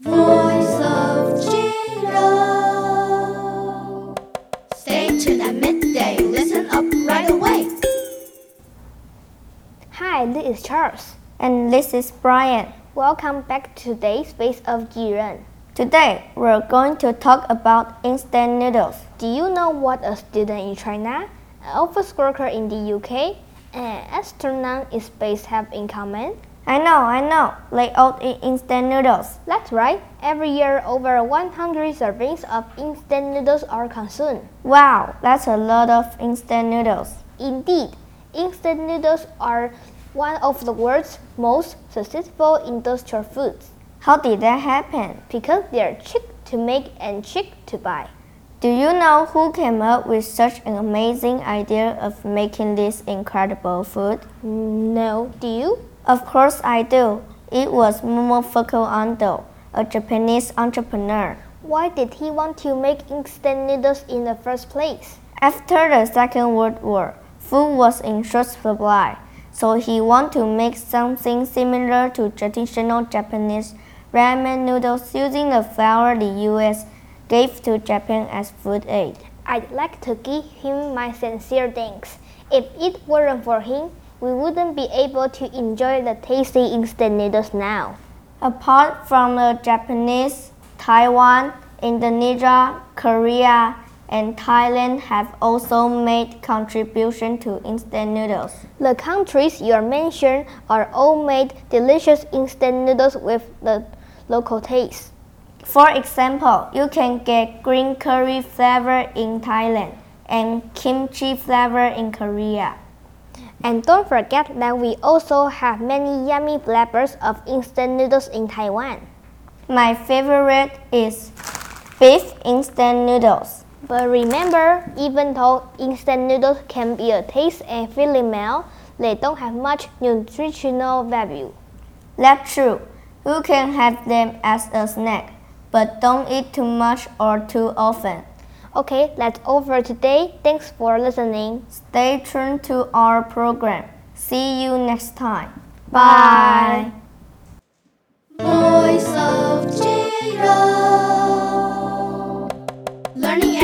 Voice of Jiren. Stay tuned at midday. Listen up right away. Hi, this is Charles. And this is Brian. Welcome back to today's Face of Jiren. Today, we're going to talk about instant noodles. Do you know what a student in China, an office worker in the UK, and an astronaut in space have in common? I know, I know. All eat instant noodles. That's right. Every year, over 100 servings of instant noodles are consumed. Wow, that's a lot of instant noodles. Indeed, instant noodles are one of the world's most successful industrial foods How did that happen? because they are cheap to make and cheap to buy. Do you know who came up with such an amazing idea of making this incredible food? No, do you? Of course I do. It was Momofuku Ando, a Japanese entrepreneur. Why did he want to make instant noodles in the first place? After the Second World War, food was in short supply, so he wanted to make something similar to traditional Japanese ramen noodles using the flour the US gave to Japan as food aid. I'd like to give him my sincere thanks. If it weren't for him, we wouldn't be able to enjoy the tasty instant noodles now. Apart from the Japanese, Taiwan, Indonesia, Korea, and Thailand have also made contribution to instant noodles. The countries you mentioned are all made delicious instant noodles with the local taste. For example, you can get green curry flavor in Thailand and kimchi flavor in Korea. And don't forget that we also have many yummy flavors of instant noodles in Taiwan. My favorite is beef instant noodles. But remember, even though instant noodles can be a taste and filling meal, they don't have much nutritional value. That's true. You can have them as a snack, but don't eat too much or too often. Okay, that's all for today. Thanks for listening. Stay tuned to our program. See you next time. Bye. Voice of Learning